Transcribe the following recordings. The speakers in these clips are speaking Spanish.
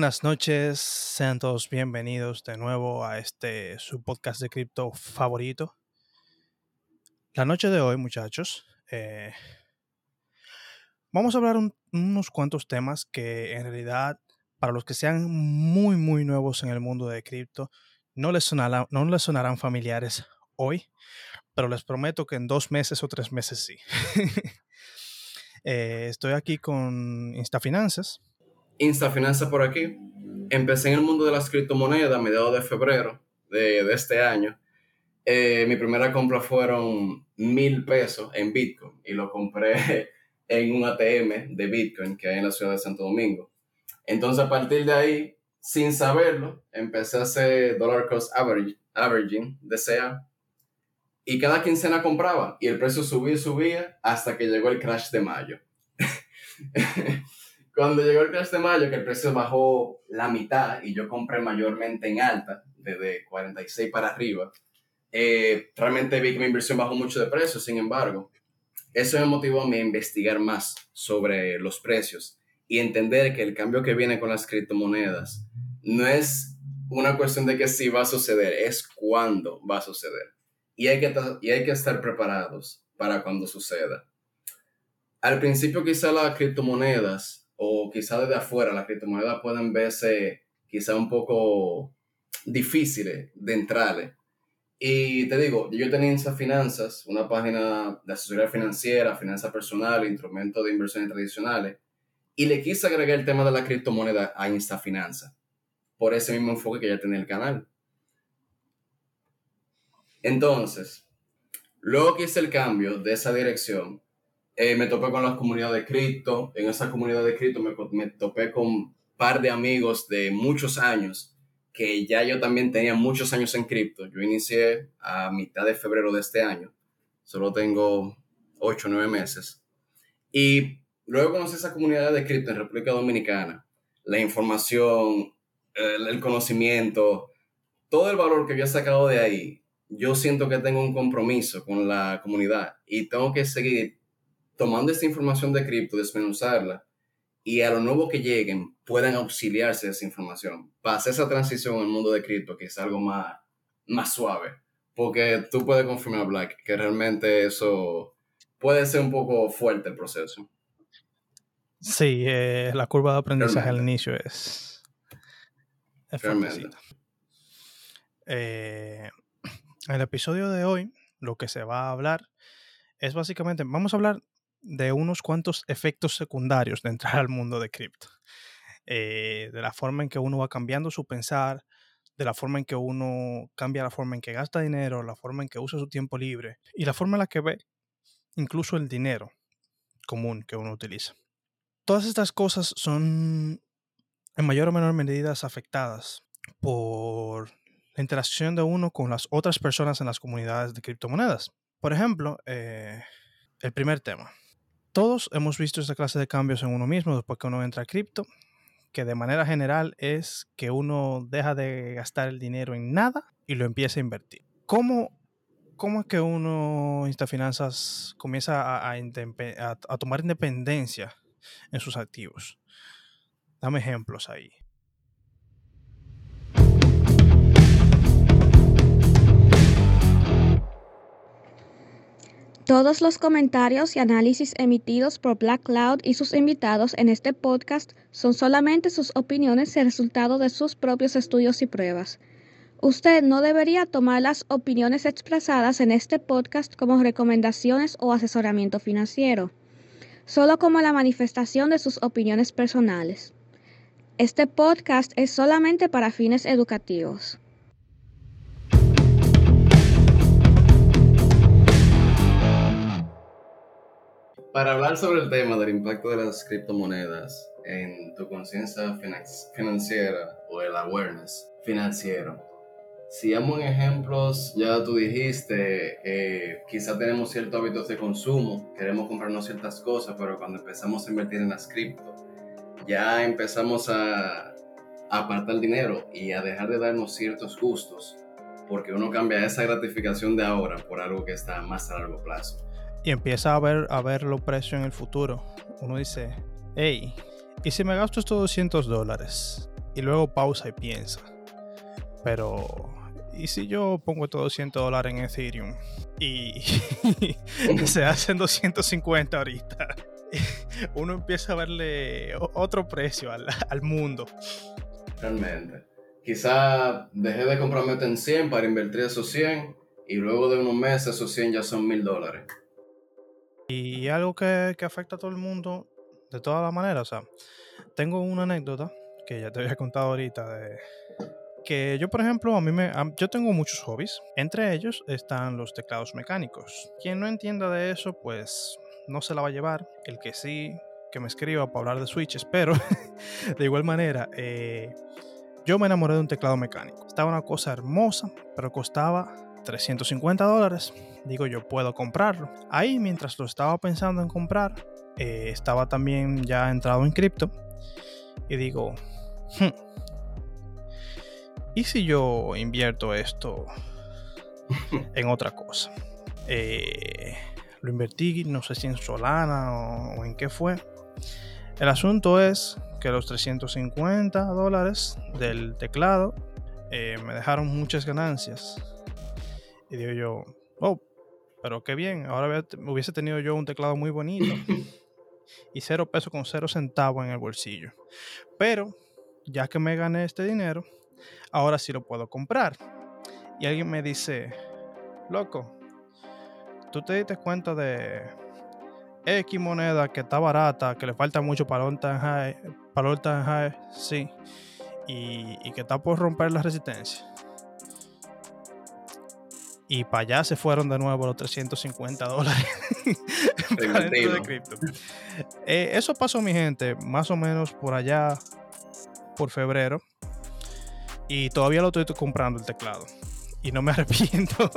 Buenas noches, sean todos bienvenidos de nuevo a este su podcast de cripto favorito. La noche de hoy, muchachos, eh, vamos a hablar unos cuantos temas que en realidad para los que sean muy muy nuevos en el mundo de cripto no les, no les sonarán familiares hoy, pero les prometo que en dos meses o tres meses sí. Eh, estoy aquí con Instafinanzas Instafinanzas por aquí. Empecé en el mundo de las criptomonedas a mediados de febrero de, este año. Eh, mi primera compra fueron mil pesos en Bitcoin y lo compré en un ATM de Bitcoin que hay en la ciudad de Santo Domingo. Entonces, a partir de ahí, sin saberlo, empecé a hacer dollar cost averaging, DCA, y cada quincena compraba y el precio subía subía hasta que llegó el crash de mayo. Cuando llegó el crash de mayo, que el precio bajó la mitad y yo compré mayormente en alta, desde 46 para arriba, eh, realmente vi que mi inversión bajó mucho de precio, sin embargo, eso me motivó a mí a investigar más sobre los precios y entender que el cambio que viene con las criptomonedas no es una cuestión de que sí va a suceder, es cuándo va a suceder. Y hay que, y hay que estar preparados para cuando suceda. Al principio quizá las criptomonedas o quizá desde afuera las criptomonedas pueden verse quizá un poco difíciles de entrarle. Y te digo, yo tenía Insta Finanzas, una página de asesoría financiera, finanzas personales, instrumentos de inversiones tradicionales, y le quise agregar el tema de la criptomoneda a Insta Finanzas, por ese mismo enfoque que ya tenía el canal. Entonces, luego que hice el cambio de esa dirección, eh, me topé con las comunidades de cripto. En esa comunidad de cripto me, me topé con un par de amigos de muchos años que ya yo también tenía muchos años en cripto. Yo inicié a mitad de febrero de este año. Solo tengo 8 o 9 meses. Y luego conocí esa comunidad de cripto en República Dominicana. La información, el, el conocimiento, todo el valor que había sacado de ahí. Yo siento que tengo un compromiso con la comunidad y tengo que seguir tomando esta información de cripto, desmenuzarla y a lo nuevo que lleguen puedan auxiliarse de esa información. Pasa esa transición al mundo de cripto, que es algo más, más suave. Porque tú puedes confirmar, Black, que realmente eso puede ser un poco fuerte el proceso. Sí, eh, la curva de aprendizaje al inicio es. es eh, el episodio de hoy, lo que se va a hablar es básicamente, vamos a hablar de unos cuantos efectos secundarios de entrar al mundo de cripto. Eh, de la forma en que uno va cambiando su pensar, de la forma en que uno cambia la forma en que gasta dinero, la forma en que usa su tiempo libre y la forma en la que ve incluso el dinero común que uno utiliza. Todas estas cosas son en mayor o menor medida afectadas por la interacción de uno con las otras personas en las comunidades de criptomonedas. Por ejemplo, eh, el primer tema, todos hemos visto esta clase de cambios en uno mismo después que uno entra a cripto, que de manera general es que uno deja de gastar el dinero en nada y lo empieza a invertir. ¿Cómo, cómo es que uno, Instafinanzas, comienza a, a, a tomar independencia en sus activos? Dame ejemplos ahí. Todos los comentarios y análisis emitidos por Black Cloud y sus invitados en este podcast son solamente sus opiniones y resultado de sus propios estudios y pruebas. Usted no debería tomar las opiniones expresadas en este podcast como recomendaciones o asesoramiento financiero, solo como la manifestación de sus opiniones personales. Este podcast es solamente para fines educativos. Para hablar sobre el tema del impacto de las criptomonedas en tu conciencia financiera o el awareness financiero, si damos ejemplos, ya tú dijiste, eh, quizá tenemos ciertos hábitos de consumo, queremos comprarnos ciertas cosas, pero cuando empezamos a invertir en las cripto, ya empezamos a apartar dinero y a dejar de darnos ciertos gustos, porque uno cambia esa gratificación de ahora por algo que está más a largo plazo y empieza a ver, a ver los precios en el futuro. Uno dice, hey, ¿y si me gasto estos 200 dólares? Y luego pausa y piensa. Pero, ¿y si yo pongo estos 200 dólares en Ethereum? Y se hacen 250 ahorita. Uno empieza a verle otro precio al, al mundo. Realmente. Quizá dejé de comprarme en 100 para invertir esos 100 y luego de unos meses esos 100 ya son mil dólares. Y algo que, afecta a todo el mundo de todas las maneras. O sea, tengo una anécdota que ya te había contado ahorita de que yo, por ejemplo, a mí me, yo tengo muchos hobbies. Entre ellos están los teclados mecánicos. Quien no entienda de eso, pues no se la va a llevar. El que sí, que me escriba para hablar de switches. Pero de igual manera, eh, yo me enamoré de un teclado mecánico. Estaba una cosa hermosa, pero costaba 350 dólares. Digo, yo puedo comprarlo. Ahí, mientras lo estaba pensando en comprar, eh, estaba también ya entrado en cripto. Y digo, hmm, ¿y si yo invierto esto en otra cosa? Eh, lo invertí, no sé si en Solana o, en qué fue. El asunto es que los 350 dólares del teclado eh, me dejaron muchas ganancias. Y digo yo, oh, pero qué bien, ahora hubiese tenido yo un teclado muy bonito. y cero pesos con cero centavos en el bolsillo. Pero, ya que me gané este dinero, ahora sí lo puedo comprar. Y alguien me dice, loco, tú te diste cuenta de X moneda que está barata, que le falta mucho para time high, para high, sí, y, y que está por romper la resistencia. Y para allá se fueron de nuevo los 350 dólares de cripto. Eh, eso pasó, mi gente, más o menos por allá, por febrero. Y todavía lo estoy comprando el teclado. Y no me arrepiento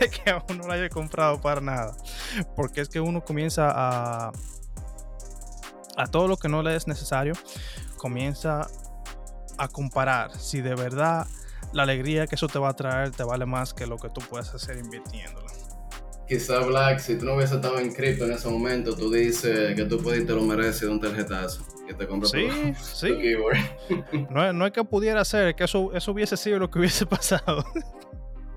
de que aún no lo haya comprado para nada. Porque es que uno comienza a. A todo lo que no le es necesario, comienza a comparar si de verdad la alegría que eso te va a traer te vale más que lo que tú puedes hacer invirtiéndolo. Quizá Black, si tú no hubieses estado en cripto en ese momento, tú dices que tú puedes te lo mereces de un tarjetazo. Que te compras sí, sí. no, no es que pudiera ser, que eso, eso hubiese sido lo que hubiese pasado.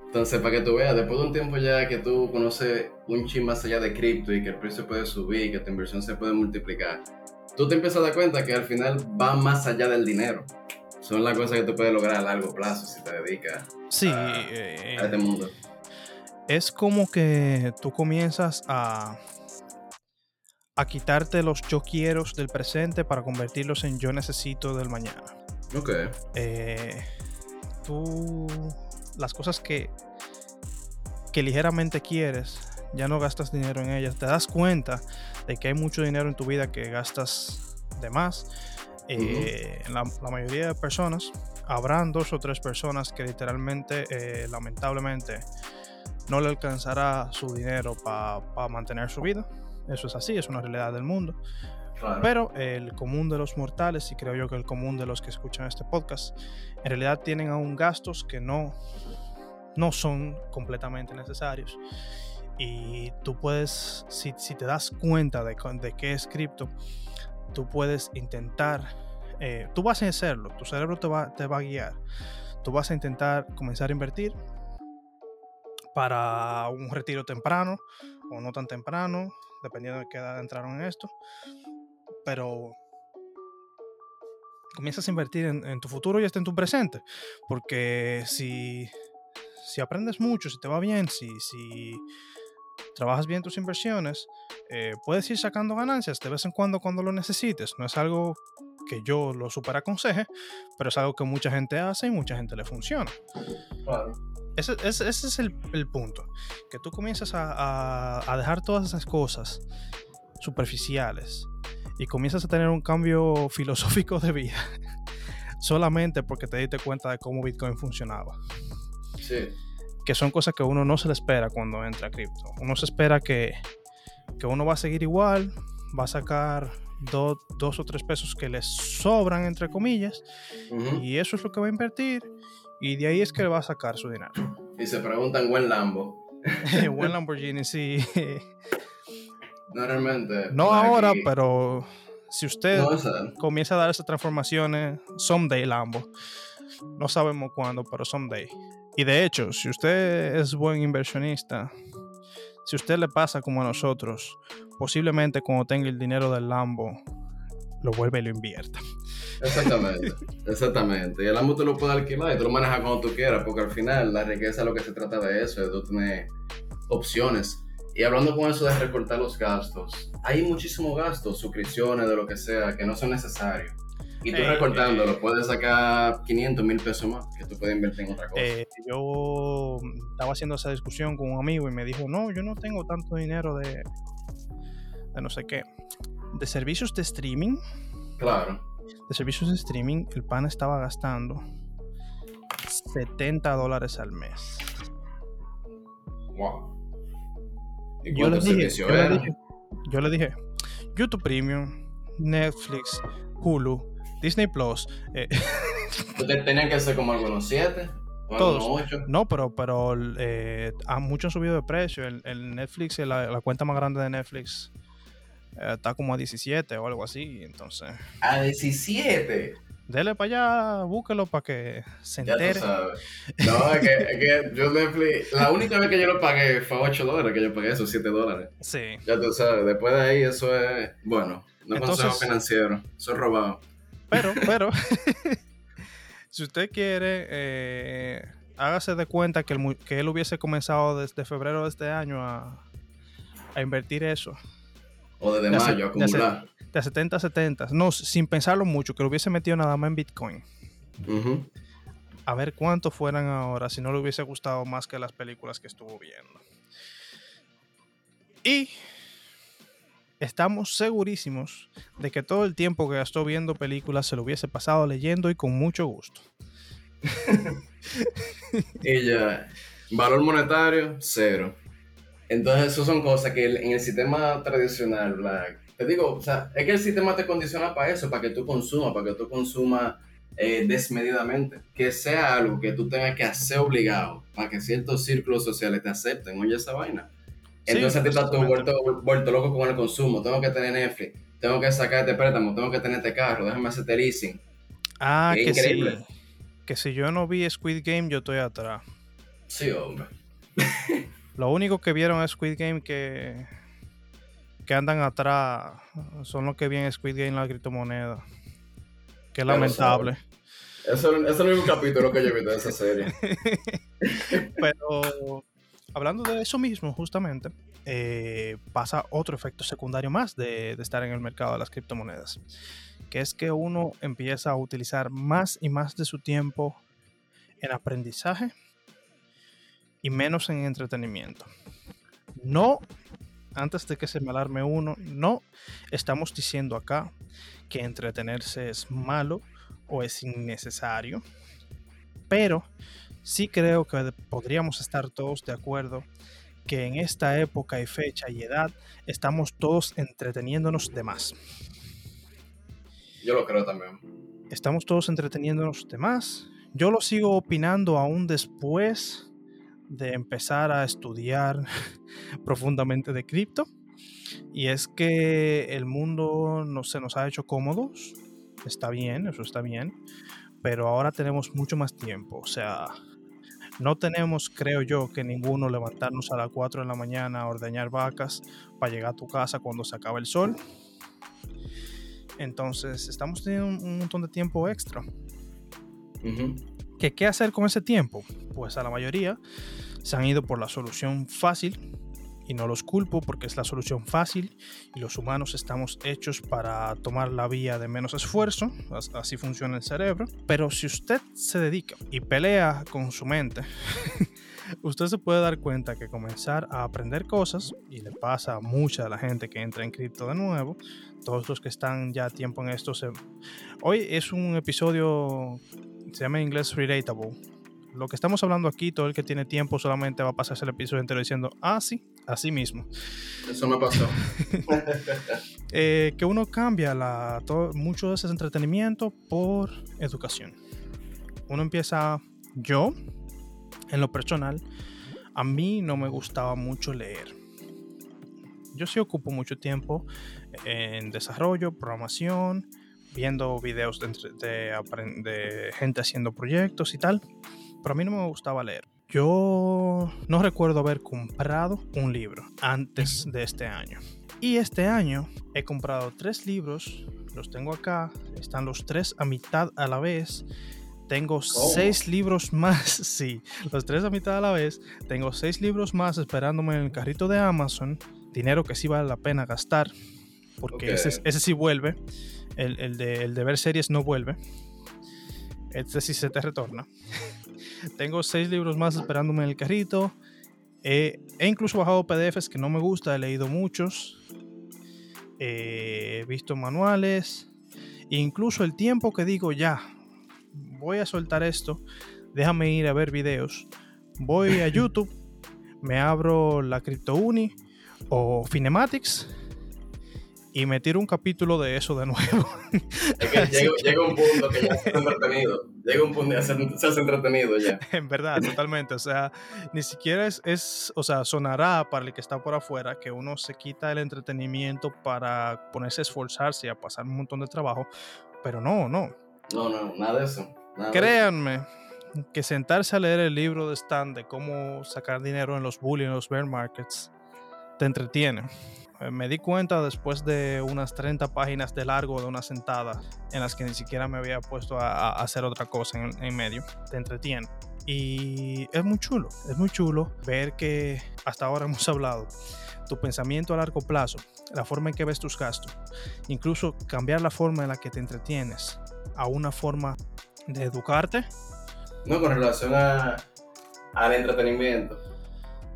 Entonces, para que tú veas, después de un tiempo ya que tú conoces un chin más allá de cripto y que el precio puede subir, que tu inversión se puede multiplicar, tú te empiezas a dar cuenta que al final va más allá del dinero son las cosas que tú puedes lograr a largo plazo si te dedicas a, eh, este mundo. Es como que tú comienzas a, a quitarte los yo quiero del presente para convertirlos en yo necesito del mañana. Ok. Eh, tú, las cosas que, que ligeramente quieres, ya no gastas dinero en ellas. Te das cuenta de que hay mucho dinero en tu vida que gastas de más eh, la, mayoría de personas, habrán dos o tres personas que literalmente, eh, lamentablemente, no le alcanzará su dinero para mantener su vida. Eso es así, es una realidad del mundo. Pero el común de los mortales, y creo yo que el común de los que escuchan este podcast, en realidad tienen aún gastos que no, no son completamente necesarios. Y tú puedes, si, si te das cuenta de, de qué es cripto, tú puedes intentar, eh, tú vas a hacerlo, tu cerebro te va, te va a guiar, tú vas a intentar comenzar a invertir para un retiro temprano o no tan temprano, dependiendo de qué edad entraron en esto, pero comienzas a invertir en, tu futuro y hasta en tu presente, porque si, si aprendes mucho, si te va bien, si, si trabajas bien tus inversiones, eh, puedes ir sacando ganancias de vez en cuando cuando lo necesites. No es algo que yo lo super aconseje, pero es algo que mucha gente hace y mucha gente le funciona. Ese, es el, punto. Que tú comienzas a, a, dejar todas esas cosas superficiales y comienzas a tener un cambio filosófico de vida solamente porque te diste cuenta de cómo Bitcoin funcionaba. Sí que son cosas que uno no se le espera cuando entra a cripto. Uno se espera que, que uno va a seguir igual, va a sacar dos o tres pesos que le sobran, entre comillas, y eso es lo que va a invertir, y de ahí es que va a sacar su dinero. Y se preguntan, ¿buen Lambo? buen Lamborghini, sí. No realmente. No ahora, pero si usted comienza a dar esas transformaciones, someday Lambo. No sabemos cuándo, pero someday. Y de hecho, si usted es buen inversionista, si usted le pasa como a nosotros, posiblemente cuando tenga el dinero del Lambo, lo vuelve y lo invierta. Exactamente, exactamente. Y el Lambo tú lo puedes alquilar y tú lo manejas cuando tú quieras, porque al final la riqueza lo que se trata de eso, es de tener opciones. Y hablando con eso de recortar los gastos, hay muchísimos gastos, suscripciones, de lo que sea, que no son necesarios. Y tú recortándolo, puedes sacar 500 mil pesos más que tú puedes invertir en otra cosa. Eh, yo estaba haciendo esa discusión con un amigo y me dijo, no, yo no tengo tanto dinero de, de no sé qué. De servicios de streaming. Claro. De servicios de streaming, el pan estaba gastando 70 dólares al mes. Wow. ¿Y yo, le dije, yo, le dije, yo le dije, YouTube Premium, Netflix, Hulu, Disney Plus. Eh. Tenían que ser como algunos 7. Todos. 8. No, pero, pero eh, han mucho subido de precio. El, Netflix, la, cuenta más grande de Netflix, eh, está como a 17 o algo así. Entonces. ¿A 17? Dele para allá, búsquelo para que se entere. Ya tú sabes. No, es que, es que yo Netflix, la única vez que yo lo pagué fue 8 dólares, que yo pagué esos 7 dólares. Sí. Ya tú sabes, después de ahí eso es, bueno, no Entonces, consejo financiero, eso es robado. Pero, pero, si usted quiere, eh, hágase de cuenta que, que, él hubiese comenzado desde febrero de este año a, a invertir eso. O desde mayo, a acumular. De, 70 a 70. No, sin pensarlo mucho, que lo hubiese metido nada más en Bitcoin. A ver cuánto fueran ahora si no le hubiese gustado más que las películas que estuvo viendo. Y estamos segurísimos de que todo el tiempo que gastó viendo películas se lo hubiese pasado leyendo y con mucho gusto. y ya, valor monetario, cero. Entonces, eso son cosas que en el sistema tradicional, te digo, o sea, es que el sistema te condiciona para eso, para que tú consumas, para que tú consumas eh, desmedidamente. Que sea algo que tú tengas que hacer obligado, para que ciertos círculos sociales te acepten. Oye, esa vaina. Entonces te estás vuelto, vuelto, loco con el consumo. Tengo que tener Netflix, tengo que sacar este préstamo, tengo que tener este carro, déjame hacer leasing. Ah, que sí. Que si yo no vi Squid Game, yo estoy atrás. Sí, hombre. Lo único que vieron es Squid Game que, que andan atrás son los que vienen Squid Game la criptomoneda. Que lamentable. Eso, es el único capítulo que yo he visto de esa serie. Pero hablando de eso mismo, justamente, eh, pasa otro efecto secundario más de, estar en el mercado de las criptomonedas, que es que uno empieza a utilizar más y más de su tiempo en aprendizaje y menos en entretenimiento. No, antes de que se me alarme uno, no estamos diciendo acá que entretenerse es malo o es innecesario, pero sí creo que podríamos estar todos de acuerdo que en esta época y fecha y edad estamos todos entreteniéndonos de más. Yo lo creo también. Estamos todos entreteniéndonos de más. Yo lo sigo opinando aún después de empezar a estudiar profundamente de cripto. Y es que el mundo no se nos ha hecho cómodos. Está bien, eso está bien. Pero ahora tenemos mucho más tiempo. O sea, no tenemos, creo yo, que ninguno levantarnos a las 4 de la mañana a ordeñar vacas para llegar a tu casa cuando se acaba el sol. Entonces, estamos teniendo un montón de tiempo extra. ¿Qué, ¿Qué hacer con ese tiempo? Pues a la mayoría se han ido por la solución fácil, y no los culpo porque es la solución fácil y los humanos estamos hechos para tomar la vía de menos esfuerzo, así funciona el cerebro, pero si usted se dedica y pelea con su mente, usted se puede dar cuenta que comenzar a aprender cosas, y le pasa a mucha de la gente que entra en cripto de nuevo, todos los que están ya tiempo en esto, hoy es un episodio, se llama en inglés Relatable, lo que estamos hablando aquí, todo el que tiene tiempo solamente va a pasarse el episodio entero diciendo, ah, sí, así mismo. Eso me pasó. Eh, que uno cambia la, todo, mucho de ese entretenimiento por educación. Uno empieza, yo, en lo personal, a mí no me gustaba mucho leer. yo sí ocupo mucho tiempo en desarrollo, programación, viendo videos de, de, gente haciendo proyectos y tal, pero a mí no me gustaba leer. Yo no recuerdo haber comprado un libro antes de este año. Y este año he comprado tres libros, los tengo acá, están los tres a mitad a la vez. Tengo seis libros más, sí, los tres a mitad a la vez. Tengo seis libros más esperándome en el carrito de Amazon. Dinero que sí vale la pena gastar, porque ese, ese sí vuelve el, de, ver series no vuelve. Este sí se te retorna. Tengo seis libros más esperándome en el carrito. he incluso bajado PDFs que no me gusta, he leído muchos. he visto manuales. incluso el tiempo que digo ya, voy a soltar esto, déjame ir a ver videos. Voy a YouTube, me abro la CryptoUni o Finematics y me tiro un capítulo de eso de nuevo. Es que llega, un punto que ya se entretenido. Llega un punto que se, hace entretenido ya. En verdad, totalmente. O sea, ni siquiera es, es, o sea, sonará para el que está por afuera que uno se quita el entretenimiento para ponerse a esforzarse y a pasar un montón de trabajo. Pero no, no. No, no, nada de eso. Créanme que sentarse a leer el libro de Stan de cómo sacar dinero en los bullies, en los bear markets, te entretiene. Eh, me di cuenta después de unas 30 páginas de largo de una sentada en las que ni siquiera me había puesto a, hacer otra cosa en, medio. Te entretiene. Y es muy chulo, es muy chulo ver que hasta ahora hemos hablado tu pensamiento a largo plazo, la forma en que ves tus gastos, incluso cambiar la forma en la que te entretienes a una forma de educarte. No, con relación al entretenimiento,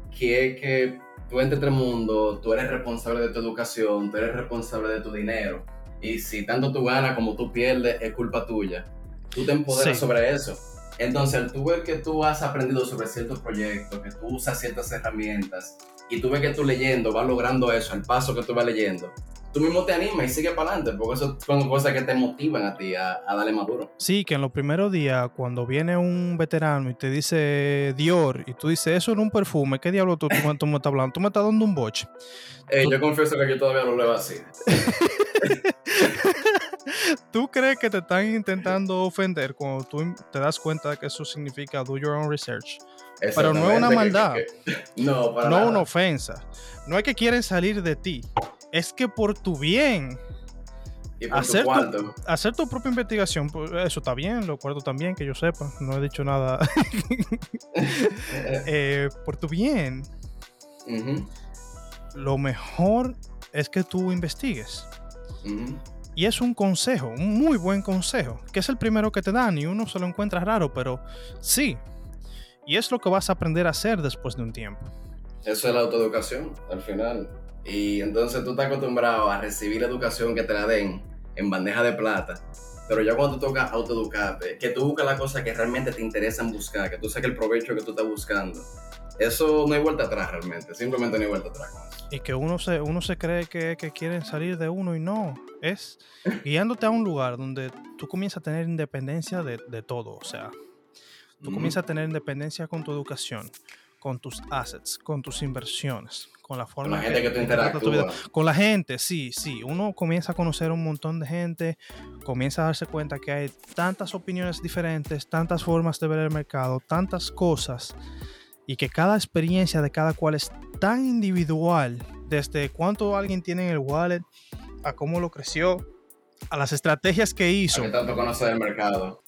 que que tú entre el mundo, tú eres responsable de tu educación, tú eres responsable de tu dinero. Y si tanto tú ganas como tú pierdes, es culpa tuya. Tú te empoderas sobre eso. Entonces, al tú ver que tú has aprendido sobre ciertos proyectos, que tú usas ciertas herramientas, y tú ves que tú leyendo vas logrando eso al paso que tú vas leyendo, tú mismo te animas y sigue para adelante, porque eso son cosas que te motivan a ti a, darle maduro. Sí, que en los primeros días, cuando viene un veterano y te dice Dior, y tú dices, eso es un perfume, ¿qué diablo tú, tú, me estás hablando? Tú me estás dando un boche. Yo confieso que yo todavía lo leo así. ¿Tú crees que te están intentando ofender cuando tú te das cuenta de que eso significa do your own research? Pero no es una maldad. no, para no una ofensa. No es que quieren salir de ti es que por tu bien. hacer, tu, hacer tu propia investigación, pues, eso está bien, lo acuerdo también, que yo sepa, no he dicho nada. Eh, por tu bien, lo mejor es que tú investigues. Y es un consejo, un muy buen consejo, que es el primero que te dan y uno se lo encuentra raro, pero sí. Y es lo que vas a aprender a hacer después de un tiempo. Eso es la autoeducación, al final. Y entonces tú estás acostumbrado a recibir la educación que te la den en bandeja de plata. Pero ya cuando tú toca autoeducarte, que tú buscas las cosas que realmente te interesan buscar, que tú saques el provecho que tú estás buscando, eso no hay vuelta atrás realmente, simplemente no hay vuelta atrás Y que uno se, uno se cree que, que quieren salir de uno y no, es guiándote a un lugar donde tú comienzas a tener independencia de, de todo, o sea, tú comienzas a tener independencia con tu educación, con tus assets, con tus inversiones, con la forma con la gente que, tú Con la gente, sí, sí. Uno comienza a conocer un montón de gente, comienza a darse cuenta que hay tantas opiniones diferentes, tantas formas de ver el mercado, tantas cosas, y que cada experiencia de cada cual es tan individual, desde cuánto alguien tiene en el wallet, a cómo lo creció, a las estrategias que hizo. A tanto conoce del mercado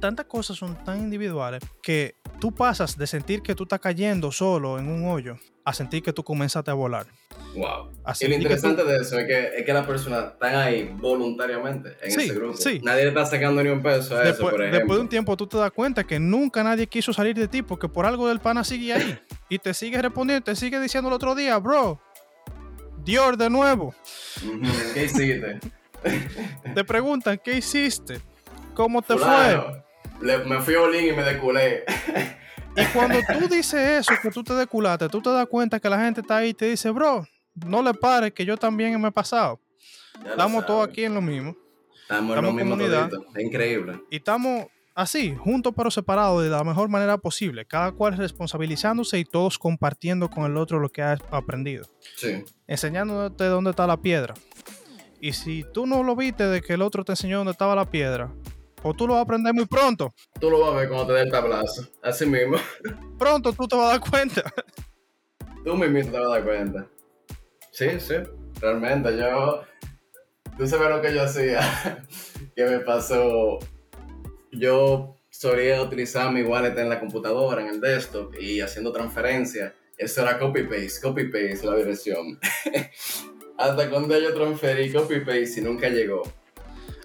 tantas cosas son tan individuales que tú pasas de sentir que tú estás cayendo solo en un hoyo a sentir que tú comenzaste a volar. Wow. y lo interesante de eso es que, es que las personas están ahí voluntariamente en ese grupo. Nadie le está sacando ni un peso a eso, por ejemplo. Después de un tiempo tú te das cuenta que nunca nadie quiso salir de ti porque por algo del pana sigue ahí. y te sigue respondiendo, te sigue diciendo el otro día, bro, Dior de nuevo. ¿Qué hiciste? te preguntan, ¿qué hiciste? ¿Cómo te fue? me fui a Olin y me deculé. y cuando tú dices eso, que tú te deculaste, tú te das cuenta que la gente está ahí y te dice, bro, no le pares, que yo también me he pasado. estamos todos aquí en lo mismo. Estamos, en lo mismo comunidad. Es increíble. Y estamos así, juntos pero separados de la mejor manera posible, cada cual responsabilizándose y todos compartiendo con el otro lo que ha aprendido. Sí. Enseñándote dónde está la piedra. Y si tú no lo viste de que el otro te enseñó dónde estaba la piedra, o tú lo vas a aprender muy pronto. Tú lo vas a ver cuando te dé el tablazo. Así mismo. Pronto tú te vas a dar cuenta. Tú mismo te vas a dar cuenta. Sí, sí. Realmente yo... Tú sabes lo que yo hacía. que me pasó. Yo solía utilizar mi wallet en la computadora, en el desktop, y haciendo transferencia. Eso era copy-paste, copy-paste la dirección. Hasta cuando yo transferí copy-paste y nunca llegó.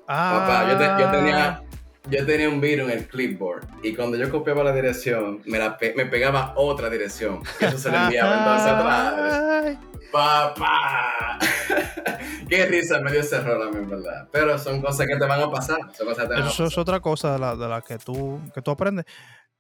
Papá, yo, te- yo tenía, yo tenía un virus en el clipboard y cuando yo copiaba la dirección, me, la pe- me pegaba otra dirección. Eso se le enviaba entonces atrás. ¡Papá! Qué risa me dio ese error a mí, en verdad. Pero son cosas que te van a pasar. Son cosas que te van a Eso es otra cosa de la, de la que, tú, que tú aprendes.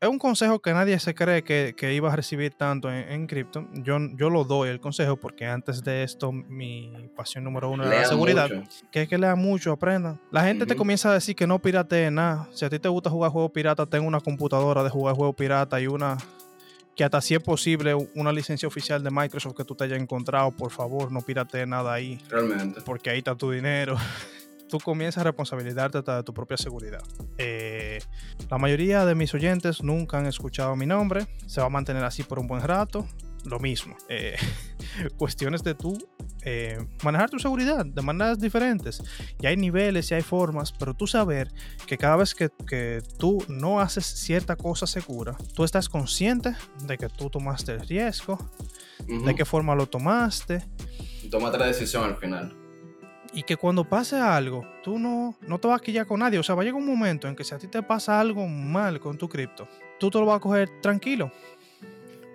Es un consejo que nadie se cree que, que iba a recibir tanto en, en cripto. Yo, yo lo doy el consejo porque antes de esto mi pasión número uno era la seguridad. mucho. Que es que lea mucho, aprenda. La gente te comienza a decir que no piratee nada. Si a ti te gusta jugar juegos pirata, ten una computadora de jugar juegos pirata y una que hasta si es posible una licencia oficial de Microsoft que tú te hayas encontrado. Por favor, no piratee nada ahí Realmente. porque ahí está tu dinero. Tú comienzas a responsabilizarte hasta de tu propia seguridad. Eh, la mayoría de mis oyentes nunca han escuchado mi nombre. Se va a mantener así por un buen rato. Lo mismo. eh, cuestiones de tú eh, manejar tu seguridad de maneras diferentes. Y hay niveles y hay formas, pero tú saber que cada vez que, que tú no haces cierta cosa segura, tú estás consciente de que tú tomaste el riesgo, Ujú. de qué forma lo tomaste, Tómate la decisión al final. Y que cuando pase algo, tú no, no te vas a quillar con nadie. O sea, va a llegar un momento en que si a ti te pasa algo mal con tu cripto, tú te lo vas a coger tranquilo.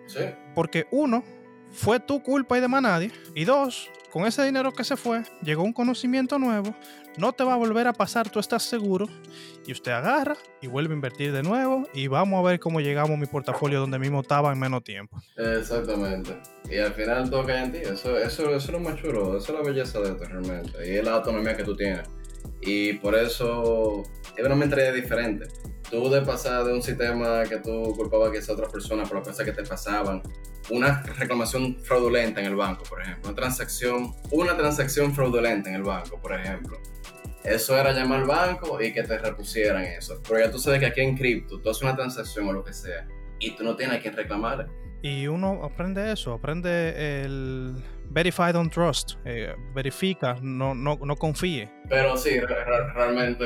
Sí. Porque uno, fue tu culpa y demás nadie. Y dos, con ese dinero que se fue, llegó un conocimiento nuevo, no te va a volver a pasar, tú estás seguro. Y usted agarra y vuelve a invertir de nuevo. Y vamos a ver cómo llegamos a mi portafolio donde mismo estaba en menos tiempo. Exactamente. Y al final todo cae en ti. Eso, eso, eso es lo más chulo. Eso es la belleza de esto realmente. Y es la autonomía que tú tienes. Y por eso es una mentalidad diferente. Tú de pasar de un sistema que tú culpabas que esa otra persona por las cosas que te pasaban, una reclamación fraudulenta en el banco, por ejemplo, una transacción, una transacción fraudulenta en el banco, por ejemplo. Eso era llamar al banco y que te repusieran eso. Pero ya tú sabes que aquí en cripto, tú haces una transacción o lo que sea y tú no tienes a quien reclamarle. Y uno aprende eso, aprende el verify, don't trust. eh, verifica, no, no, no confíe. Pero sí, re- re- realmente,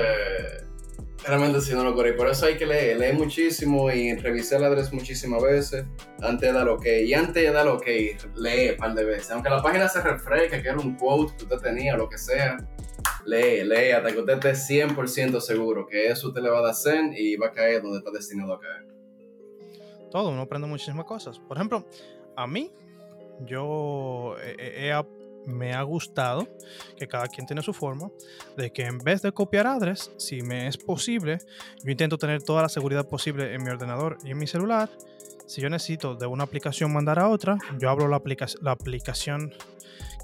realmente sí no lo corrí. Por eso hay que leer, leer muchísimo y revisar el adres muchísimas veces antes de dar ok. Y antes de dar ok, lee un par de veces. Aunque la página se refresque, que era un quote que usted tenía, lo que sea, lee, lee hasta que usted esté 100% seguro que eso usted le va a dar zen y va a caer donde está destinado a caer. Todo, uno aprende muchísimas cosas. Por ejemplo, a mí, yo he ap- me ha gustado que cada quien tiene su forma, de que en vez de copiar adres, si me es posible, yo intento tener toda la seguridad posible en mi ordenador y en mi celular. Si yo necesito de una aplicación mandar a otra, yo abro la, aplica- la aplicación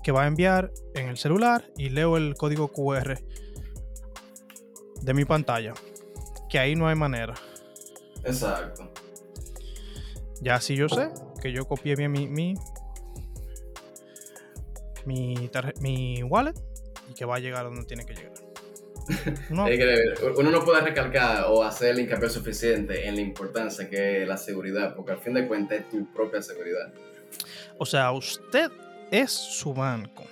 que va a enviar en el celular y leo el código QR de mi pantalla. Que ahí no hay manera. Exacto. Ya si yo sé que yo copié bien mi, mi, mi, wallet y que va a llegar donde tiene que llegar. No, uno no puede recalcar o hacer el hincapié suficiente en la importancia que es la seguridad, porque al fin de cuentas es tu propia seguridad. o sea, usted es su banco.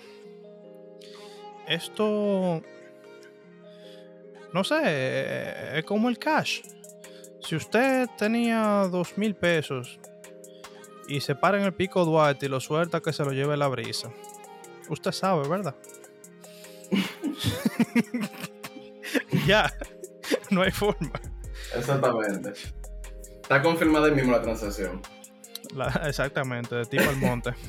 Esto, no sé, es como el cash. Si usted tenía dos mil pesos y se para en el pico Duarte y lo suelta que se lo lleve la brisa, usted sabe, ¿verdad? ya, no hay forma. Exactamente. Está confirmada mismo la transacción. La- exactamente, de tipo al monte.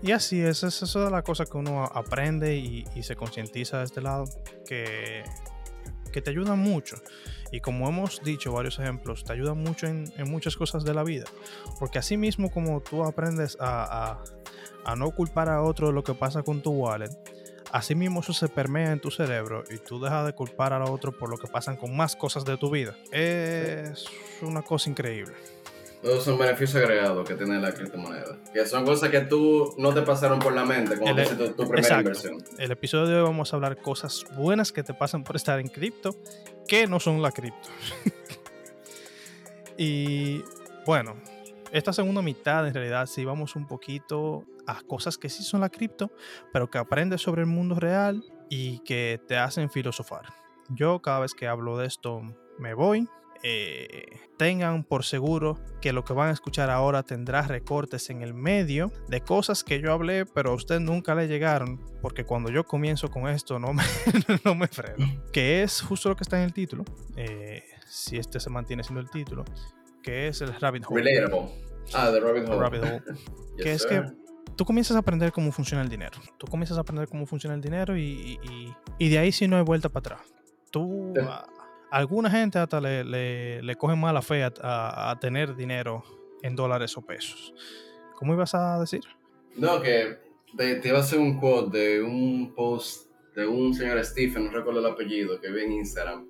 Y así es, es eso de las cosas que uno aprende y, y se concientiza de este lado, que, que te ayudan mucho. Y como hemos dicho varios ejemplos, te ayudan mucho en, en muchas cosas de la vida. Porque así mismo como tú aprendes a, a- a no culpar a otro de lo que pasa con tu wallet, así mismo eso se permea en tu cerebro y tú dejas de culpar al otro por lo que pasan con más cosas de tu vida. Es una cosa increíble. Todos son beneficios agregados que tiene la criptomoneda. Que son cosas que tú no te pasaron por la mente cuando hiciste tu primera Exacto. inversión. El episodio de hoy vamos a hablar cosas buenas que te pasan por estar en cripto que no son la cripto. y bueno, esta segunda mitad en realidad sí vamos un poquito a cosas que sí son la cripto, pero que aprendes sobre el mundo real y que te hacen filosofar. Yo cada vez que hablo de esto me voy. Eh, tengan por seguro que lo que van a escuchar ahora tendrá recortes en el medio de cosas que yo hablé, pero a usted nunca le llegaron, porque cuando yo comienzo con esto no me, no me freno. Que es justo lo que está en el título, eh, si este se mantiene siendo el título, que es el Rabbit Hole. Relatable. Ah, de Robin Hood. Rabbit Hole. Yes, que es sir. que tú comienzas a aprender cómo funciona el dinero. Tú comienzas a aprender cómo funciona el dinero y, y- y- de ahí sí no hay vuelta para atrás. Tú, Sí. a, alguna gente hasta le, le, le coge mala fe a, a- a tener dinero en dólares o pesos. ¿Cómo ibas a decir? No, que te, te iba a hacer un quote de un post de un señor Stephen, no recuerdo el apellido, que vi en Instagram.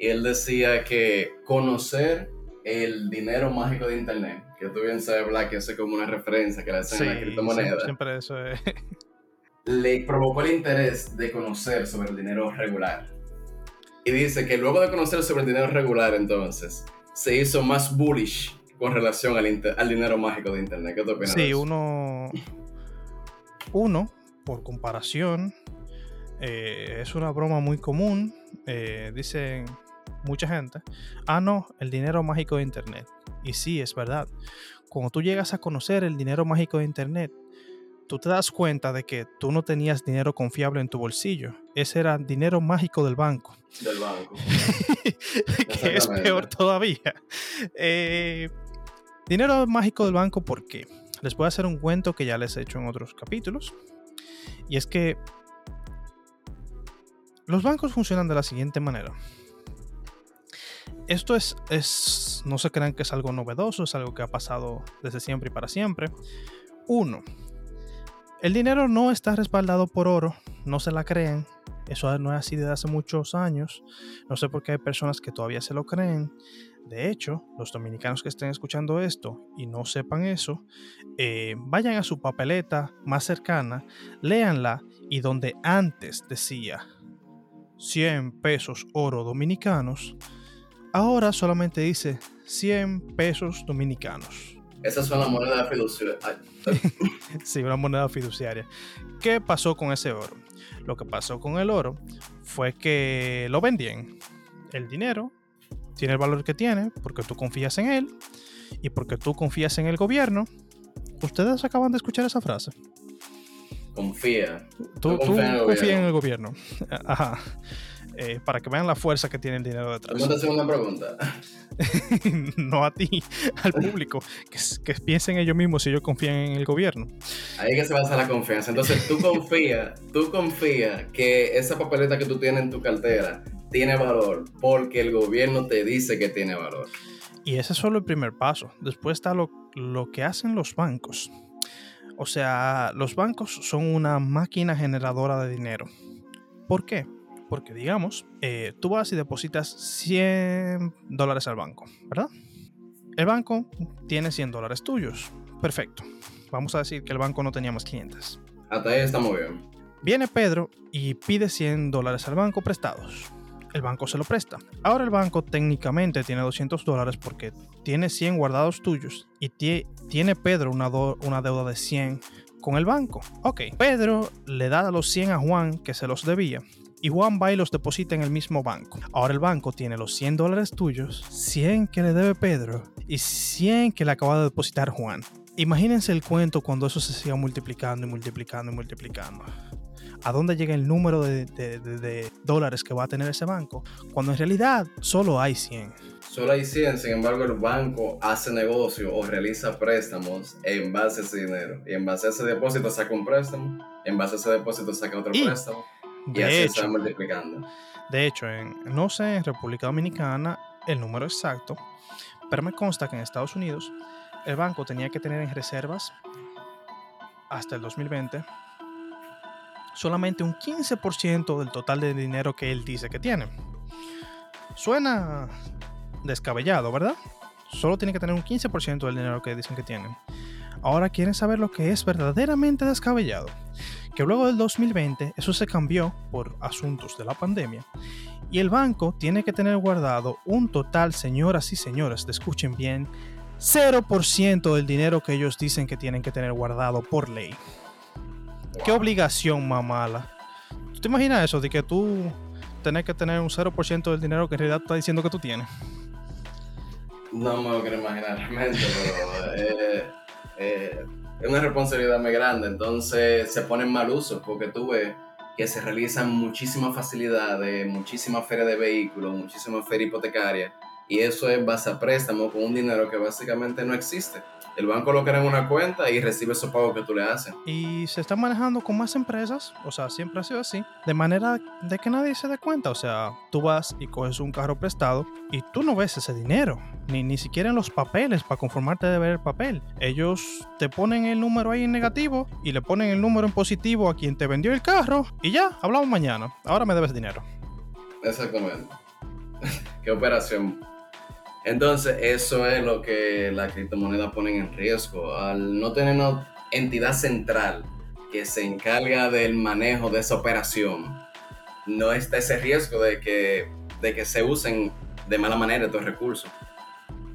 Y él decía que conocer el dinero mágico de Internet, que tú bien sabes, Black, que eso es como una referencia que le hacen a la criptomoneda, siempre, siempre eso es. le provocó el interés de conocer sobre el dinero regular. Y dice que luego de conocer sobre el dinero regular, entonces, se hizo más bullish con relación al, inter- al dinero mágico de Internet. ¿Qué tú opinas? de Sí, eso? uno, uno, por comparación, eh, es una broma muy común. eh, dicen mucha gente, ah, no, el dinero mágico de Internet. Y sí, es verdad. Cuando tú llegas a conocer el dinero mágico de Internet, tú te das cuenta de que tú no tenías dinero confiable en tu bolsillo. Ese era dinero mágico del banco. Del banco. que es peor todavía. Eh, dinero mágico del banco, ¿por qué? Les voy a hacer un cuento que ya les he hecho en otros capítulos. Y es que los bancos funcionan de la siguiente manera. Esto es, es, no se crean que es algo novedoso, es algo que ha pasado desde siempre y para siempre. Uno, el dinero no está respaldado por oro, no se la crean. Eso no es así desde hace muchos años. No sé por qué hay personas que todavía se lo creen. De hecho, los dominicanos que estén escuchando esto y no sepan eso, eh, vayan a su papeleta más cercana, léanla y donde antes decía 100 pesos oro dominicanos, ahora solamente dice 100 pesos dominicanos. Esas son las monedas fiduciarias. Ay, Sí, una moneda fiduciaria. ¿Qué pasó con ese oro? Lo que pasó con el oro fue que lo vendían. El dinero tiene el valor que tiene porque tú confías en él y porque tú confías en el gobierno. Ustedes acaban de escuchar esa frase. confía. Tú, confío en el gobierno. Ajá. Eh, para que vean la fuerza que tiene el dinero detrás. Hacer una pregunta. no a ti, al público. Que, que piensen ellos mismos si ellos confían en el gobierno. Ahí es que se basa la confianza. Entonces tú confías, tú confías que esa papeleta que tú tienes en tu cartera tiene valor porque el gobierno te dice que tiene valor. Y ese es solo el primer paso. Después está lo, lo que hacen los bancos. O sea, los bancos son una máquina generadora de dinero. ¿Por qué? Porque digamos, eh, tú vas y depositas 100 dólares al banco, ¿verdad? El banco tiene 100 dólares tuyos. Perfecto. Vamos a decir que el banco no tenía más clientes. Hasta ahí estamos bien. Viene Pedro y pide 100 dólares al banco prestados. El banco se lo presta. Ahora el banco técnicamente tiene 200 dólares porque tiene 100 guardados tuyos y tie- tiene Pedro una, una deuda de 100 con el banco. Ok, Pedro le da los 100 a Juan que se los debía y Juan va y los deposita en el mismo banco. Ahora el banco tiene los 100 dólares tuyos, 100 que le debe Pedro y 100 que le acaba de depositar Juan. Imagínense el cuento cuando eso se siga multiplicando y multiplicando y multiplicando. ¿A dónde llega el número de, de- de- de dólares que va a tener ese banco? Cuando en realidad solo hay 100. Solo hay 100, sin embargo el banco hace negocio o realiza préstamos en base a ese dinero. Y en base a ese depósito saca un préstamo, en base a ese depósito saca otro Y, préstamo. Y así De hecho, multiplicando. de hecho en, no sé en República Dominicana el número exacto, pero me consta que en Estados Unidos el banco tenía que tener en reservas hasta el 2020 solamente un 15% del total de dinero que él dice que tiene. Suena descabellado, ¿verdad? Solo tiene que tener un 15% del dinero que dicen que tienen. Ahora quieren saber lo que es verdaderamente descabellado. Que luego del 2020 eso se cambió por asuntos de la pandemia. Y el banco tiene que tener guardado un total, señoras y señores, escuchen bien, 0% del dinero que ellos dicen que tienen que tener guardado por ley. Qué obligación más mala. ¿Tú te imaginas eso? De que tú tenés que tener un 0% del dinero que en realidad está diciendo que tú tienes. No me lo quiero imaginar realmente, pero eh, eh, es una responsabilidad muy grande. Entonces se ponen mal uso porque tú ves que se realizan muchísimas facilidades, muchísimas ferias de vehículos, muchísimas ferias hipotecarias y eso es base a préstamo con un dinero que básicamente no existe. El banco lo crea en una cuenta y recibe esos pagos que tú le haces. Y se está manejando con más empresas, o sea, siempre ha sido así, de manera de que nadie se dé cuenta. O sea, tú vas y coges un carro prestado y tú no ves ese dinero, ni, ni siquiera en los papeles para conformarte de ver el papel. Ellos te ponen el número ahí en negativo y le ponen el número en positivo a quien te vendió el carro y ya, hablamos mañana. Ahora me debes dinero. Exactamente. Qué operación entonces, eso es lo que la criptomoneda ponen en riesgo. Al no tener una entidad central que se encarga del manejo de esa operación, no está ese riesgo de que, de que se usen de mala manera estos recursos.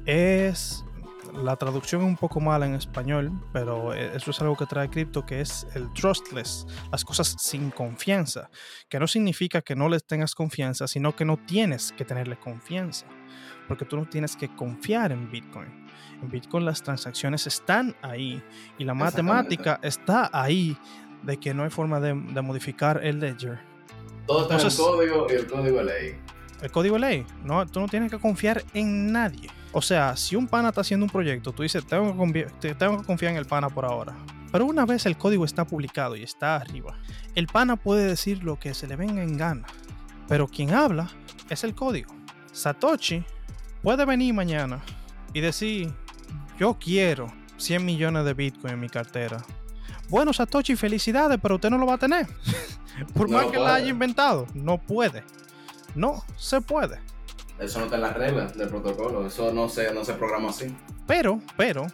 Es la traducción es un poco mala en español, pero e, eso es algo que trae cripto, que es el trustless, las cosas sin confianza, que no significa que no les tengas confianza, sino que no tienes que tenerle confianza porque tú no tienes que confiar en Bitcoin. En Bitcoin las transacciones están ahí y la matemática está ahí de que no hay forma de, modificar el ledger. Todo está en el código y el código de ley. El código de ley, no, tú no tienes que confiar en nadie. O sea, si un pana está haciendo un proyecto, tú dices, tengo que, confiar, tengo que confiar en el pana por ahora. Pero una vez el código está publicado y está arriba, el pana puede decir lo que se le venga en gana. Pero quien habla es el código. Satoshi puede venir mañana y decir, yo quiero 100 millones de Bitcoin en mi cartera. Bueno, Satoshi, felicidades, pero usted no lo va a tener. Por más que la haya inventado, no puede. No se puede. Eso no está en las reglas del protocolo, eso no se, no se programa así. Pero, pero,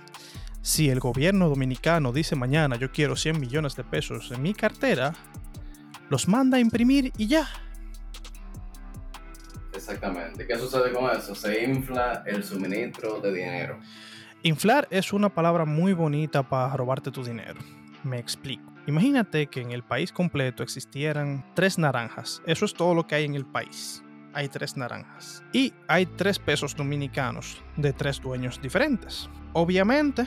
si el gobierno dominicano dice mañana yo quiero 100 millones de pesos en mi cartera, los manda a imprimir y ya. Exactamente. ¿Qué sucede con eso? Se infla el suministro de dinero. Inflar es una palabra muy bonita para robarte tu dinero. Me explico. Imagínate que en el país completo existieran tres naranjas. Eso es todo lo que hay en el país. Hay tres naranjas. Y hay tres pesos dominicanos de tres dueños diferentes. Obviamente,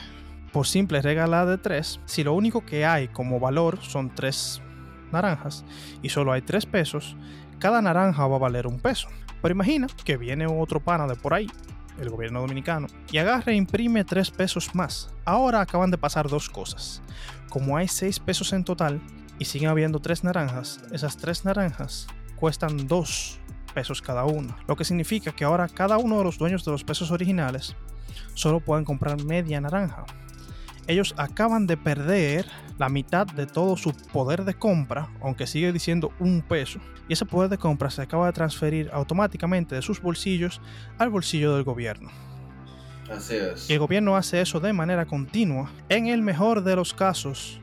por simple regla de tres, si lo único que hay como valor son tres naranjas y solo hay tres pesos, cada naranja va a valer un peso. Pero imagina que viene otro pana de por ahí, el gobierno dominicano, y agarra e imprime 3 pesos más. Ahora acaban de pasar dos cosas. Como hay 6 pesos en total y siguen habiendo 3 naranjas, esas 3 naranjas cuestan 2 pesos cada una. Lo que significa que ahora cada uno de los dueños de los pesos originales solo pueden comprar media naranja. Ellos acaban de perder la mitad de todo su poder de compra, aunque sigue diciendo un peso, y ese poder de compra se acaba de transferir automáticamente de sus bolsillos al bolsillo del gobierno. Así es. Y el gobierno hace eso de manera continua, en el mejor de los casos,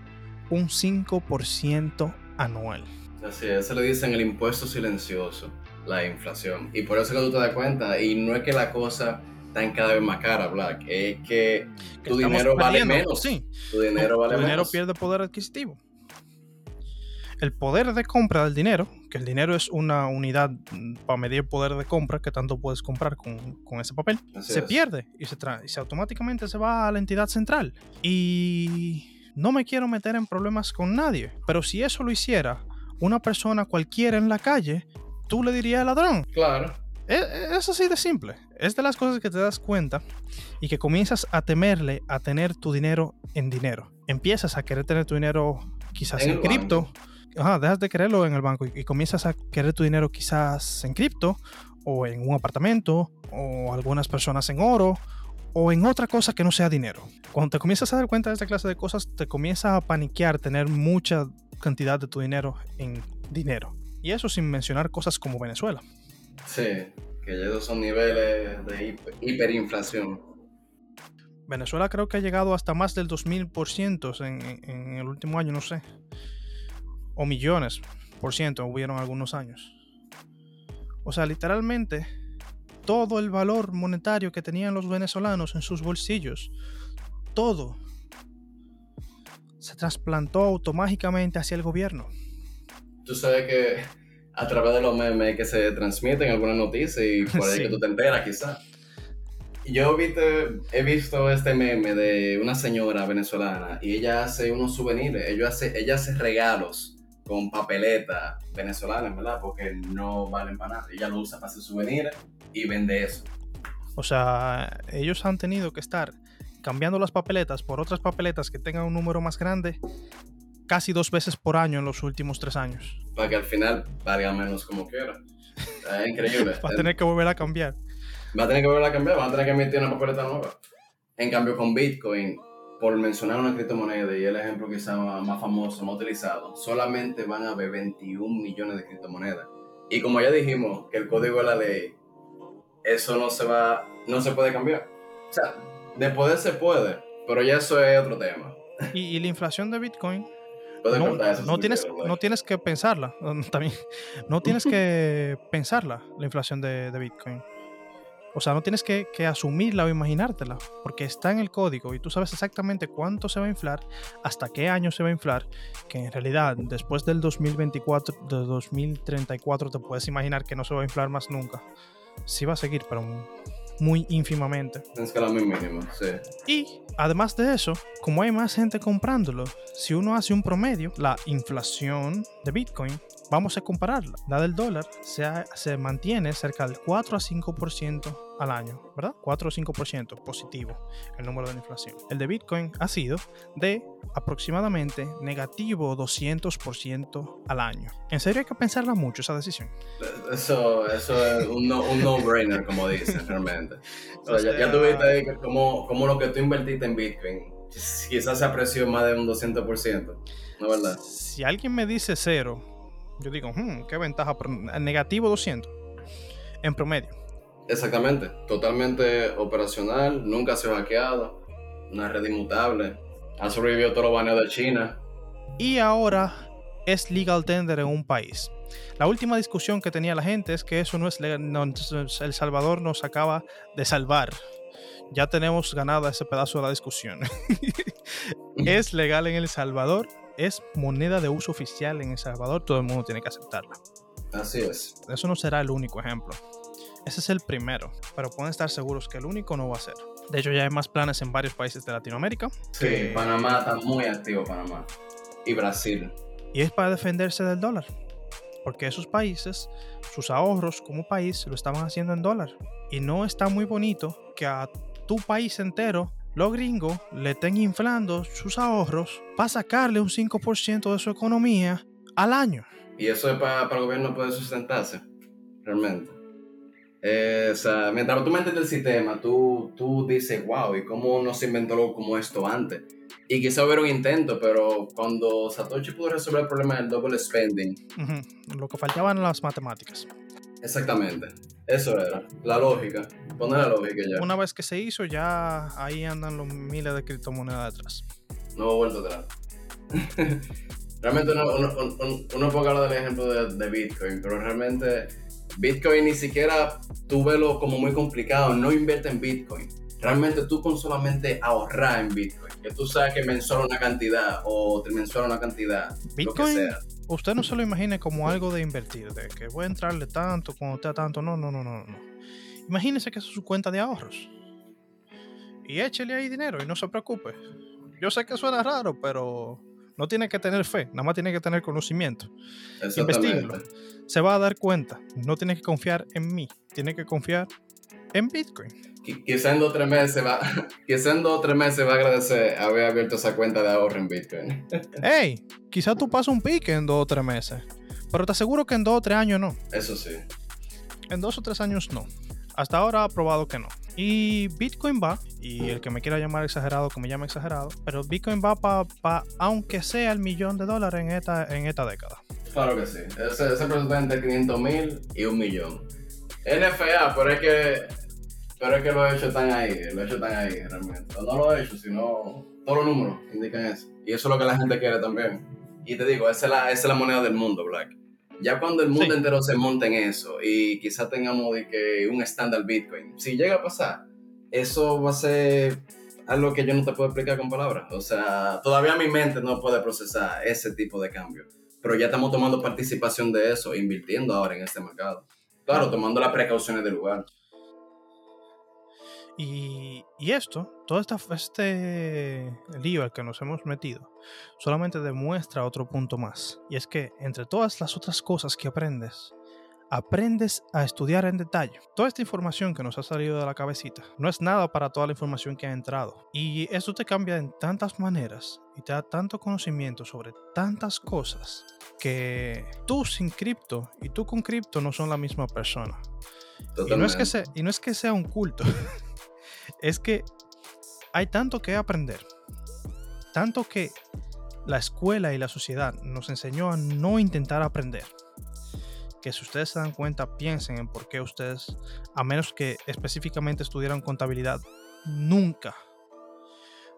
un 5% anual. Así es, se le dicen el impuesto silencioso, la inflación. Y por eso que tú te das cuenta, y no es que la cosa está cada vez más cara, Black, es que, tu dinero vale menos. Sí. Tu dinero vale tu dinero pierde poder adquisitivo el poder de compra del dinero, que el dinero es una unidad mm, para medir poder de compra que tanto puedes comprar con, ese papel, se pierde y se, y se automáticamente se va a la entidad central. Y no me quiero meter en problemas con nadie, pero si eso lo hiciera una persona cualquiera en la calle, tú le dirías ladrón. Claro. Es, e, es, así de simple. Es de las cosas que te das cuenta y que comienzas a temerle a tener tu dinero en dinero. Empiezas a querer tener tu dinero quizás en, en cripto ajá, dejas de quererlo en el banco y, comienzas a querer tu dinero quizás en cripto o en un apartamento o algunas personas en oro o en otra cosa que no sea dinero. Cuando te comienzas a dar cuenta de esta clase de cosas, te comienza a paniquear tener mucha cantidad de tu dinero en dinero. Y eso sin mencionar cosas como Venezuela. Sí, que ya esos son niveles de hiperinflación. Venezuela creo que ha llegado hasta más del 2000% en, en el último año, no sé. O millones por ciento hubieron algunos años. O sea, literalmente todo el valor monetario que tenían los venezolanos en sus bolsillos, todo, se trasplantó automáticamente hacia el gobierno. Tú sabes que a través de los memes que se transmiten algunas noticias y por ahí que tú te enteras quizás. Yo he visto este meme de una señora venezolana y ella hace unos souvenirs, ella hace, ella hace regalos con papeleta venezolana, ¿verdad? Porque no valen para nada. Ella lo usa para hacer souvenirs y vende eso. O sea, ellos han tenido que estar cambiando las papeletas por otras papeletas que tengan un número más grande casi dos veces por año en los últimos tres años. Para que al final valga menos como quiera. Es increíble. Va a tener que volver a cambiar. Va a tener que volver a cambiar, va a tener que emitir una papeleta nueva. En cambio, con Bitcoin, por mencionar una criptomoneda y el ejemplo quizá más famoso, más utilizado, solamente van a haber 21 millones de criptomonedas. Y como ya dijimos, que el código de la ley, eso no se va, no se puede cambiar. O sea, de poder se puede, pero ya eso es otro tema. Y, la inflación de Bitcoin no, no tienes, no tienes que pensarla. También, no tienes que pensarla, la inflación de, de Bitcoin. O sea, no tienes que, que, asumirla o imaginártela, porque está en el código y tú sabes exactamente cuánto se va a inflar, hasta qué año se va a inflar, que en realidad después del 2024, de 2034 te puedes imaginar que no se va a inflar más nunca. Sí va a seguir, pero muy ínfimamente. En escala muy mínima, sí. Y además de eso, como hay más gente comprándolo, si uno hace un promedio, la inflación de Bitcoin Vamos a compararla. La del dólar se, se mantiene cerca del 4 a 5% al año, ¿verdad? 4 o 5% positivo el número de la inflación. El de Bitcoin ha sido de aproximadamente negativo 200% al año. ¿En serio hay que pensarla mucho esa decisión? Eso, eso es un no-brainer, no como dicen realmente. O sea, ya, tuviste ahí como, como lo que tú invertiste en Bitcoin quizás se apreció más de un 200%, ¿no es verdad? Si alguien me dice cero, yo digo, hmm, qué ventaja, negativo 200 en promedio. Exactamente, totalmente operacional, nunca se ha hackeado, una red inmutable, ha sobrevivido todo los baneos de China. Y ahora es legal tender en un país. La última discusión que tenía la gente es que eso no es legal, El Salvador nos acaba de salvar. Ya tenemos ganada ese pedazo de la discusión. ¿Es legal en El Salvador? Es moneda de uso oficial en El Salvador, todo el mundo tiene que aceptarla. Así es. Eso no será el único ejemplo. Ese es el primero, pero pueden estar seguros que el único no va a ser. De hecho, ya hay más planes en varios países de Latinoamérica. Sí, Panamá está muy activo, Panamá. Y Brasil. Y es para defenderse del dólar. Porque esos países, sus ahorros como país, lo estaban haciendo en dólar. Y no está muy bonito que a tu país entero los gringos le estén inflando sus ahorros para sacarle un 5% de su economía al año. Y eso es para, para el gobierno poder sustentarse, realmente. Eh, o sea, mientras tú metes el sistema, tú, tú dices, wow, ¿y cómo no se inventó algo como esto antes? Y quizá hubiera un intento, pero cuando Satoshi pudo resolver el problema del double spending. Lo que faltaban las matemáticas. Exactamente. Eso era. La lógica. Poner la lógica ya. Una vez que se hizo, ya ahí andan los miles de criptomonedas detrás. No he vuelto atrás. realmente uno, uno, uno, puede hablar del ejemplo de, Bitcoin, pero realmente Bitcoin ni siquiera tú velo como muy complicado. No invierte en Bitcoin. Realmente tú con solamente ahorrar en Bitcoin, que tú sabes que mensual una cantidad o mensual una cantidad, Bitcoin, lo que sea usted no se lo imagine como algo de invertir, de que voy a entrarle tanto, cuando te tanto. No, no, no, no, no. Imagínese que es su cuenta de ahorros. Y échele ahí dinero y no se preocupe. Yo sé que suena raro, pero no tiene que tener fe, nada más tiene que tener conocimiento. Investíguelo. Se va a dar cuenta. No tiene que confiar en mí, tiene que confiar en Bitcoin quizá en dos o tres meses va, quizá en dos tres meses va a agradecer haber abierto esa cuenta de ahorro en Bitcoin. hey, quizá tú pasas un pique en dos o tres meses, pero te aseguro que en dos o tres años no. Eso sí. En dos o tres años no. Hasta ahora ha probado que no. Y Bitcoin va, y el que me quiera llamar exagerado, que me llame exagerado, pero Bitcoin va para, aunque sea el millón de dólares en esta, en esta década. Claro que sí. Ese, ese entre 500 mil y un millón. NFA, pero es que, pero es que los hechos están ahí, los hechos están ahí realmente. No los hechos, sino todos los números indican eso. Y eso es lo que la gente quiere también. Y te digo, esa es la, esa es la moneda del mundo, Black. Ya cuando el mundo entero se monte en eso y quizás tengamos de que un estándar Bitcoin, si llega a pasar, eso va a ser algo que yo no te puedo explicar con palabras. O sea, todavía mi mente no puede procesar ese tipo de cambio. Pero ya estamos tomando participación de eso, invirtiendo ahora en este mercado. Claro, tomando las precauciones del lugar. Y, esto, todo esta, este lío al que nos hemos metido, solamente demuestra otro punto más. Y es que entre todas las otras cosas que aprendes, aprendes a estudiar en detalle. Toda esta información que nos ha salido de la cabecita no es nada para toda la información que ha entrado. Y esto te cambia en tantas maneras y te da tanto conocimiento sobre tantas cosas que tú sin cripto y tú con cripto no son la misma persona. Y no, es que sea, y no es que sea un culto. es que hay tanto que aprender, tanto que la escuela y la sociedad nos enseñó a no intentar aprender. Que si ustedes se dan cuenta, piensen en por qué ustedes, a menos que específicamente estudiaran contabilidad, nunca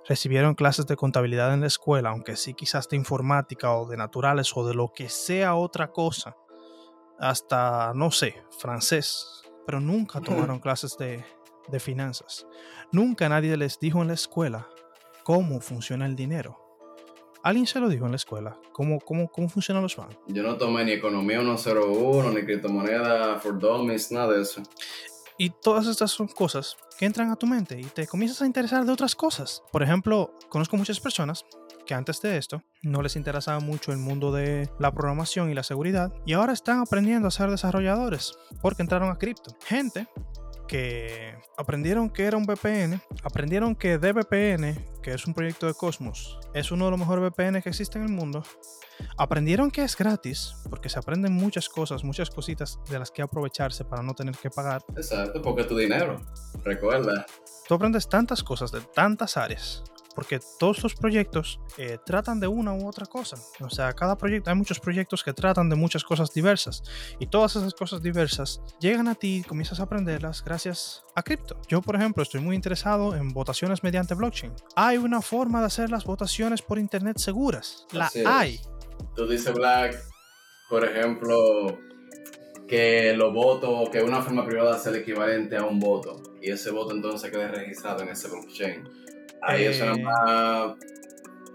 recibieron clases de contabilidad en la escuela, aunque sí quizás de informática o de naturales o de lo que sea otra cosa, hasta, no sé, francés, pero nunca tomaron clases de, de finanzas. Nunca nadie les dijo en la escuela cómo funciona el dinero. ¿Alguien se lo dijo en la escuela? ¿Cómo, cómo, cómo funcionan los bancos? Yo no tomé ni economía 101, ni criptomoneda for dummies, nada de eso. Y todas estas son cosas que entran a tu mente y te comienzas a interesar de otras cosas. Por ejemplo, conozco muchas personas que antes de esto no les interesaba mucho el mundo de la programación y la seguridad y ahora están aprendiendo a ser desarrolladores porque entraron a cripto. Gente que aprendieron que era un VPN, aprendieron que DVPN, que es un proyecto de Cosmos, es uno de los mejores VPN que existe en el mundo. Aprendieron que es gratis, porque se aprenden muchas cosas, muchas cositas de las que aprovecharse para no tener que pagar. Exacto, porque tu dinero, recuerda. Tú aprendes tantas cosas de tantas áreas porque todos los proyectos eh, tratan de una u otra cosa. O sea, cada proyecto, hay muchos proyectos que tratan de muchas cosas diversas y todas esas cosas diversas llegan a ti y comienzas a aprenderlas gracias a cripto. Yo, por ejemplo, estoy muy interesado en votaciones mediante blockchain. Hay una forma de hacer las votaciones por internet seguras. La hay. Tú dices, Black, por ejemplo, que los votos, que una forma privada sea el equivalente a un voto y ese voto entonces quede registrado en ese blockchain Ahí eh, más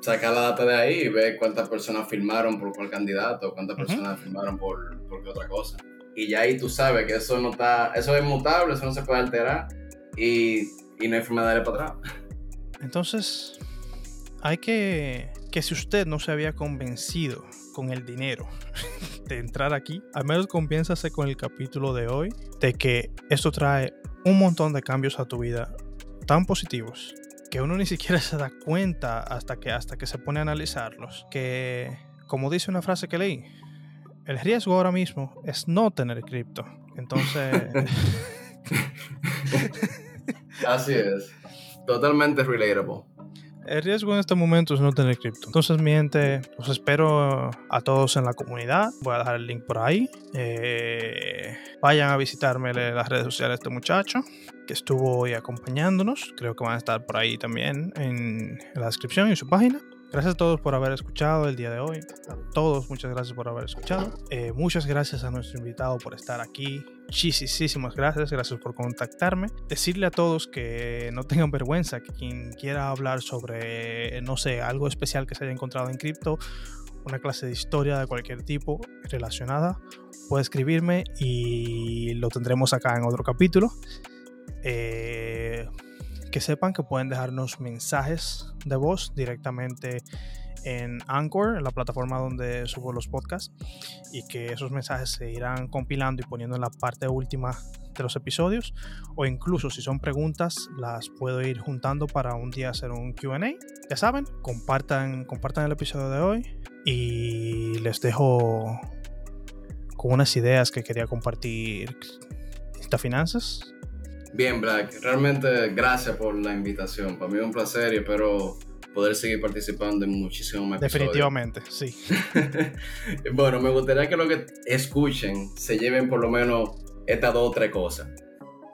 sacar la data de ahí y ver cuántas personas firmaron por cuál candidato, cuántas personas firmaron por, por qué otra cosa. Y ya ahí tú sabes que eso no está, eso es mutable, eso no se puede alterar y, y no hay forma de darle para atrás. Entonces, hay que, que si usted no se había convencido con el dinero de entrar aquí, al menos conviénzase con el capítulo de hoy de que esto trae un montón de cambios a tu vida tan positivos que uno ni siquiera se da cuenta hasta que, hasta que se pone a analizarlos. Que, como dice una frase que leí, el riesgo ahora mismo es no tener cripto. Entonces... Así es. Totalmente relatable. El riesgo en este momento es no tener cripto. Entonces, mi gente, los espero a todos en la comunidad. Voy a dejar el link por ahí. Eh, vayan a visitarme las redes sociales de este muchacho que estuvo hoy acompañándonos. Creo que van a estar por ahí también en la descripción y en su página. Gracias a todos por haber escuchado el día de hoy. A todos, muchas gracias por haber escuchado. Eh, muchas gracias a nuestro invitado por estar aquí. Muchísimas gracias, gracias por contactarme. Decirle a todos que no tengan vergüenza, que quien quiera hablar sobre, no sé, algo especial que se haya encontrado en cripto, una clase de historia de cualquier tipo relacionada, puede escribirme y lo tendremos acá en otro capítulo. Eh, que sepan que pueden dejarnos mensajes de voz directamente en Anchor, en la plataforma donde subo los podcasts, y que esos mensajes se irán compilando y poniendo en la parte última de los episodios, o incluso si son preguntas, las puedo ir juntando para un día hacer un QA. Ya saben, compartan, compartan el episodio de hoy y les dejo con unas ideas que quería compartir. Finanzas Bien, Black. Realmente gracias por la invitación. Para mí es un placer y espero poder seguir participando en muchísimos más Definitivamente, sí. bueno, me gustaría que lo que escuchen se lleven por lo menos estas dos o tres cosas.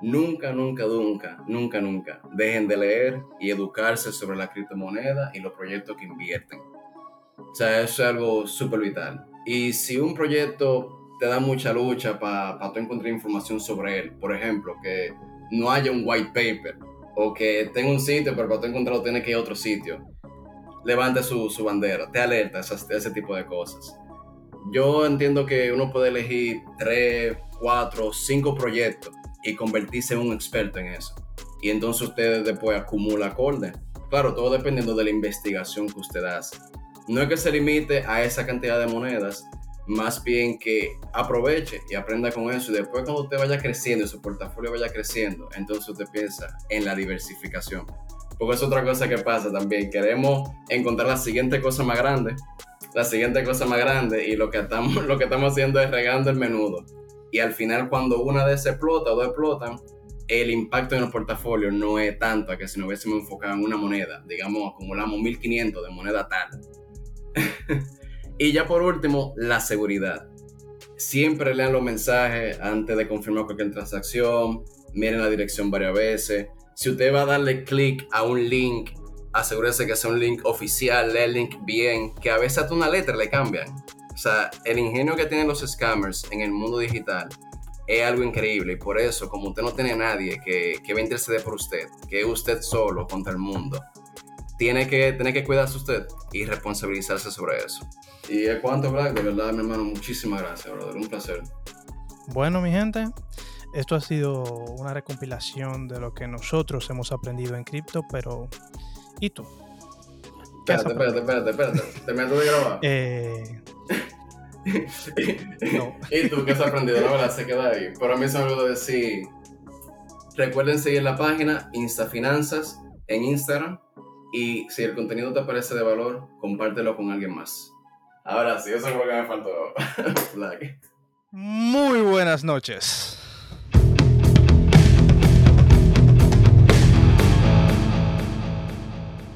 Nunca, nunca, nunca, nunca, nunca dejen de leer y educarse sobre la criptomoneda y los proyectos que invierten. O sea, eso es algo súper vital. Y si un proyecto te da mucha lucha para pa tú encontrar información sobre él, por ejemplo, que no haya un white paper o que tenga un sitio, pero para tú encontrarlo tiene que ir a otro sitio, levante su, su bandera, te alerta ese tipo de cosas. Yo entiendo que uno puede elegir tres, cuatro, cinco proyectos y convertirse en un experto en eso. Y entonces usted después acumula acorde. Claro, todo dependiendo de la investigación que usted hace. No es que se limite a esa cantidad de monedas, más bien que aproveche y aprenda con eso. Y después cuando usted vaya creciendo y su portafolio vaya creciendo, entonces usted piensa en la diversificación. Porque es otra cosa que pasa también. Queremos encontrar la siguiente cosa más grande, la siguiente cosa más grande y lo que estamos, lo que estamos haciendo es regando el menudo y al final cuando una de esas explota o dos explotan, el impacto en el portafolio no es tanto a que si nos hubiésemos enfocado en una moneda, digamos, acumulamos 1500 de moneda tal. y ya por último, la seguridad. Siempre lean los mensajes antes de confirmar cualquier transacción, miren la dirección varias veces. Si usted va a darle clic a un link, asegúrese que sea un link oficial, lee el link bien, que a veces hasta una letra le cambian. O sea, el ingenio que tienen los scammers en el mundo digital es algo increíble y por eso, como usted no tiene nadie que, que va a interceder por usted, que es usted solo contra el mundo, tiene que, tiene que cuidarse usted y responsabilizarse sobre eso. Y es cuanto, Black, de verdad, mi hermano, muchísimas gracias, brother, un placer. Bueno, mi gente, esto ha sido una recompilación de lo que nosotros hemos aprendido en cripto, pero ¿y tú? Espérate, espérate, espérate, espérate, te meto de grabar. Eh, y tú, ¿qué has aprendido? La verdad, se queda ahí. Pero a mí se me olvidó decir, recuerden seguir la página Instafinanzas en Instagram y si el contenido te parece de valor, compártelo con alguien más. Ahora sí, eso es lo que me faltó. Muy buenas noches.